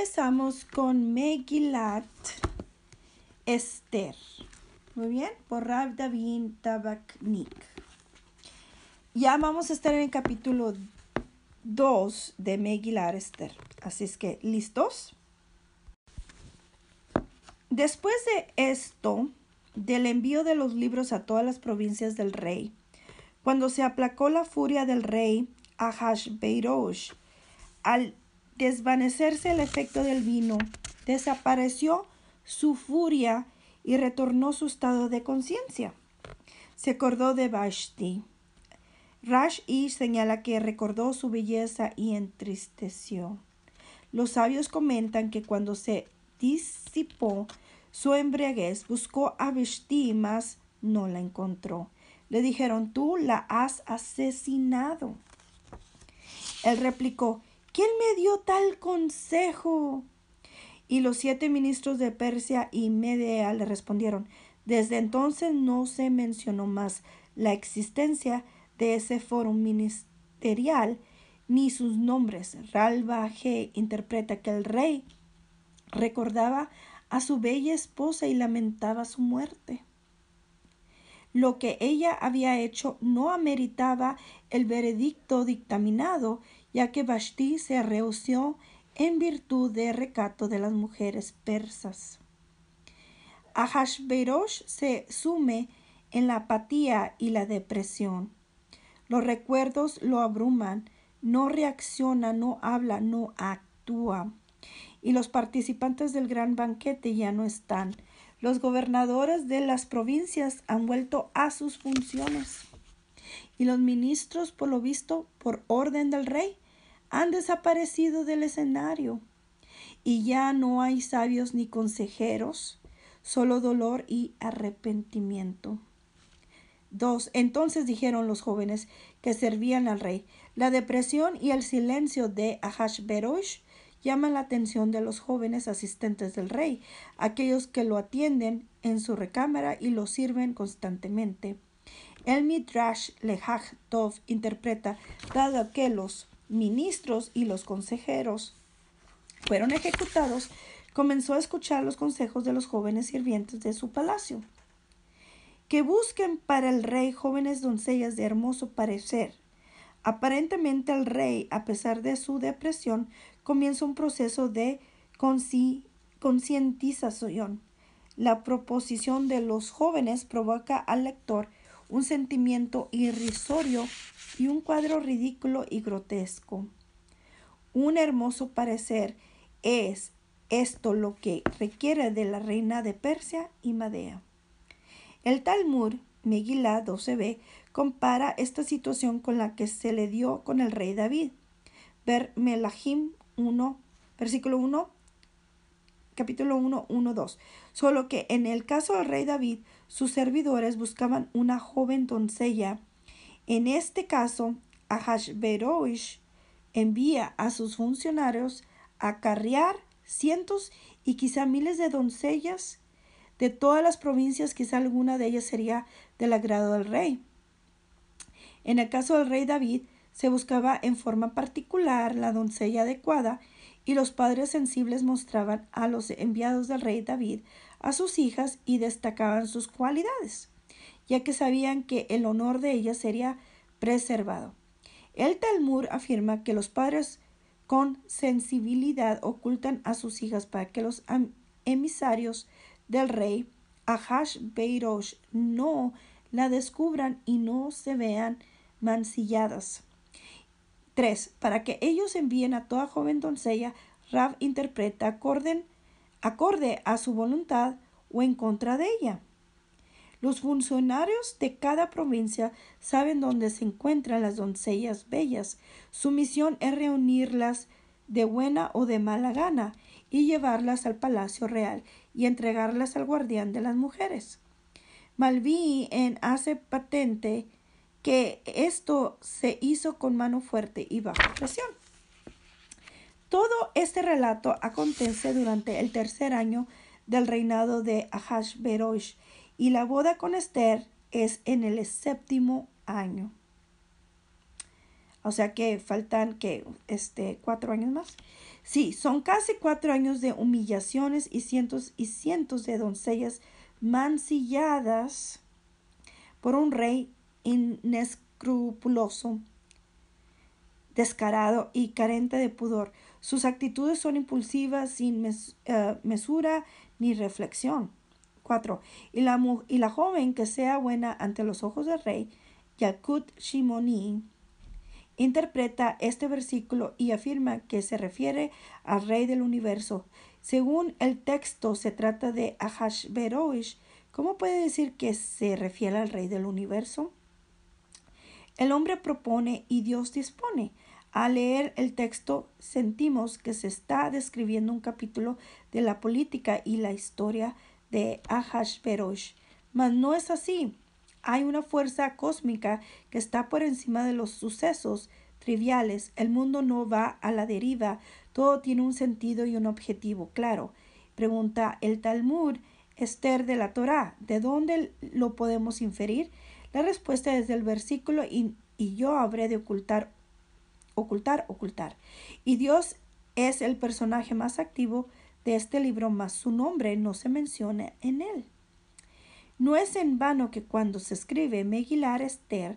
empezamos con Megilat Esther. Muy bien, por Rav David Tabaknik. Ya vamos a estar en el capítulo 2 de Megilat Esther. Así es que, ¿listos? Después de esto, del envío de los libros a todas las provincias del rey, cuando se aplacó la furia del rey Ahashbeirosh, al desvanecerse el efecto del vino, desapareció su furia y retornó su estado de conciencia. Se acordó de Vashti. Rash y señala que recordó su belleza y entristeció. Los sabios comentan que cuando se disipó su embriaguez, buscó a Vashti, mas no la encontró. Le dijeron, tú la has asesinado. Él replicó, ¿quién me dio tal consejo? Y los siete ministros de Persia y Medea le respondieron, desde entonces no se mencionó más la existencia de ese foro ministerial ni sus nombres. Ralba G interpreta que el rey recordaba a su bella esposa y lamentaba su muerte. Lo que ella había hecho no ameritaba el veredicto dictaminado, ya que Vashti se rehusó en virtud de recato de las mujeres persas. Ahashverosh se sume en la apatía y la depresión. Los recuerdos lo abruman, no reacciona, no habla, no actúa. Y los participantes del gran banquete ya no están. Los gobernadores de las provincias han vuelto a sus funciones. Y los ministros, por lo visto, por orden del rey, han desaparecido del escenario. Y ya no hay sabios ni consejeros, solo dolor y arrepentimiento. Dos. Entonces dijeron los jóvenes que servían al rey. La depresión y el silencio de Ahashverosh llaman la atención de los jóvenes asistentes del rey, aquellos que lo atienden en su recámara y lo sirven constantemente. El Midrash Tov interpreta, dado que los ministros y los consejeros fueron ejecutados, comenzó a escuchar los consejos de los jóvenes sirvientes de su palacio. Que busquen para el rey jóvenes doncellas de hermoso parecer. Aparentemente el rey, a pesar de su depresión, comienza un proceso de concientización. La proposición de los jóvenes provoca al lector un sentimiento irrisorio y un cuadro ridículo y grotesco. Un hermoso parecer es esto lo que requiere de la reina de Persia y Madea. El Talmud, Megillah 12b, compara esta situación con la que se le dio con el rey David. Ver Melahim 1, versículo 1, capítulo 1, 1, 2. Solo que en el caso del rey David, sus servidores buscaban una joven doncella. En este caso, Ahashverosh envía a sus funcionarios a carriar cientos y quizá miles de doncellas de todas las provincias, quizá alguna de ellas sería del agrado del rey. En el caso del rey David, se buscaba en forma particular la doncella adecuada y los padres sensibles mostraban a los enviados del rey David a sus hijas y destacaban sus cualidades, ya que sabían que el honor de ellas sería preservado. El Talmud afirma que los padres con sensibilidad ocultan a sus hijas para que los emisarios del rey Ahash Beirosh no la descubran y no se vean mancilladas. 3. Para que ellos envíen a toda joven doncella, Rav interpreta acorde a su voluntad o en contra de ella. Los funcionarios de cada provincia saben dónde se encuentran las doncellas bellas. Su misión es reunirlas de buena o de mala gana y llevarlas al palacio real y entregarlas al guardián de las mujeres. Malví en hace patente que esto se hizo con mano fuerte y bajo presión. Todo este relato acontece durante el tercer año del reinado de Ahashverosh y la boda con Esther es en el séptimo año. O sea que faltan que este cuatro años más. Sí, son casi cuatro años de humillaciones y cientos y cientos de doncellas mancilladas por un rey inescrupuloso, descarado y carente de pudor. Sus actitudes son impulsivas, sin eh, mesura ni reflexión. 4. Y la, y la joven que sea buena ante los ojos del rey, Yakut Shimoni, interpreta este versículo y afirma que se refiere al rey del universo. Según el texto se trata de Ahashverosh. ¿Cómo puede decir que se refiere al rey del universo? El hombre propone y Dios dispone. Al leer el texto sentimos que se está describiendo un capítulo de la política y la historia de Ahashverosh. Mas no es así. Hay una fuerza cósmica que está por encima de los sucesos triviales. El mundo no va a la deriva. Todo tiene un sentido y un objetivo claro. Pregunta el Talmud Esther de la Torá. ¿De dónde lo podemos inferir? La respuesta es del versículo y, y yo habré de ocultar ocultar, ocultar. Y Dios es el personaje más activo de este libro, mas su nombre no se menciona en él. No es en vano que cuando se escribe Megilar Esther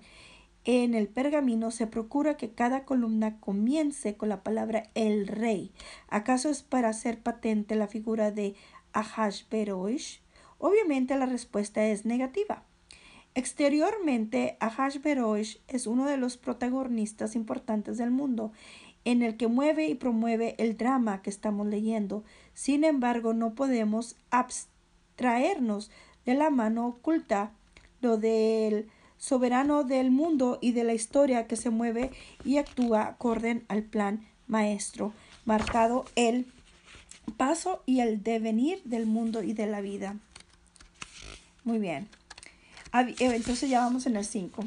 en el pergamino se procura que cada columna comience con la palabra el rey. ¿Acaso es para hacer patente la figura de Ahashverosh? Obviamente la respuesta es negativa. Exteriormente, Ahashverosh es uno de los protagonistas importantes del mundo, en el que mueve y promueve el drama que estamos leyendo. Sin embargo, no podemos abstraernos de la mano oculta, lo del soberano del mundo y de la historia que se mueve y actúa acorde al plan maestro, marcado el paso y el devenir del mundo y de la vida. Muy bien. Eh, entonces ya vamos en el 5.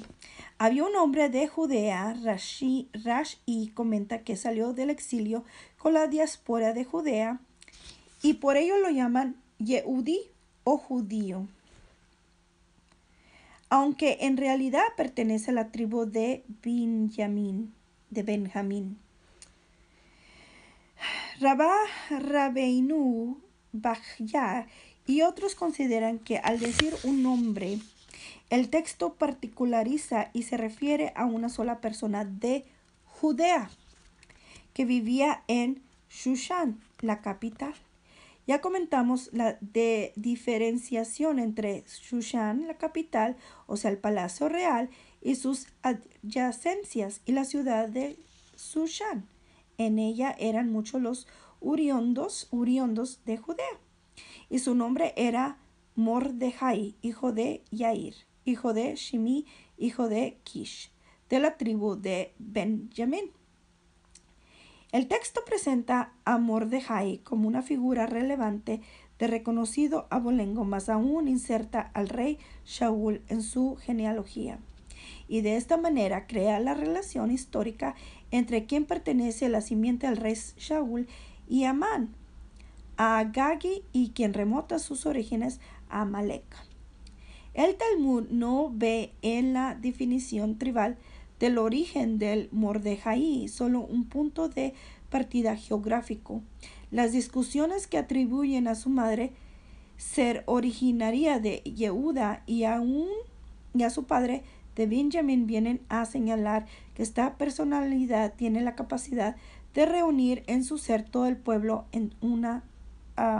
Había un hombre de Judea, Rashi, Rash, y comenta que salió del exilio con la diáspora de Judea y por ello lo llaman Yehudi o judío. Aunque en realidad pertenece a la tribu de Benjamín, de Benjamín. Rabá Rabeinu Bajya y otros consideran que al decir un nombre el texto particulariza y se refiere a una sola persona de Judea que vivía en Shushan, la capital. Ya comentamos la de diferenciación entre Shushan, la capital, o sea, el palacio real, y sus adyacencias y la ciudad de Shushan. En ella eran muchos los uriondos, uriondos de Judea. Y su nombre era Mordejai, hijo de Yair hijo de Shimi, hijo de Kish, de la tribu de Benjamín. El texto presenta a Mordejai como una figura relevante de reconocido abolengo, más aún inserta al rey Shaul en su genealogía. Y de esta manera crea la relación histórica entre quien pertenece a la simiente al rey Shaul y Amán, a Agagi y quien remota sus orígenes a Amalek. El Talmud no ve en la definición tribal del origen del Mordejai solo un punto de partida geográfico. Las discusiones que atribuyen a su madre ser originaria de Yehuda y aún y a su padre de Benjamin vienen a señalar que esta personalidad tiene la capacidad de reunir en su ser todo el pueblo en una,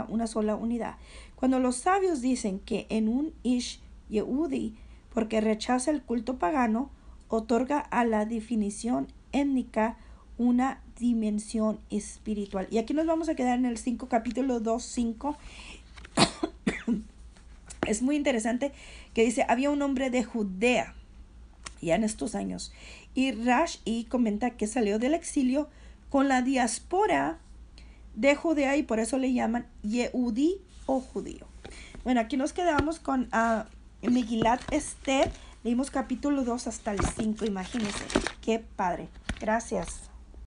una sola unidad. Cuando los sabios dicen que en un Ish Yehudi, porque rechaza el culto pagano, otorga a la definición étnica una dimensión espiritual. Y aquí nos vamos a quedar en el 5, capítulo 2, 5. es muy interesante que dice, había un hombre de Judea, ya en estos años, y Rash y comenta que salió del exilio con la diáspora de Judea y por eso le llaman Yehudi o judío. Bueno, aquí nos quedamos con uh, Megilat Esther, leímos capítulo 2 hasta el 5, imagínense, qué padre. Gracias.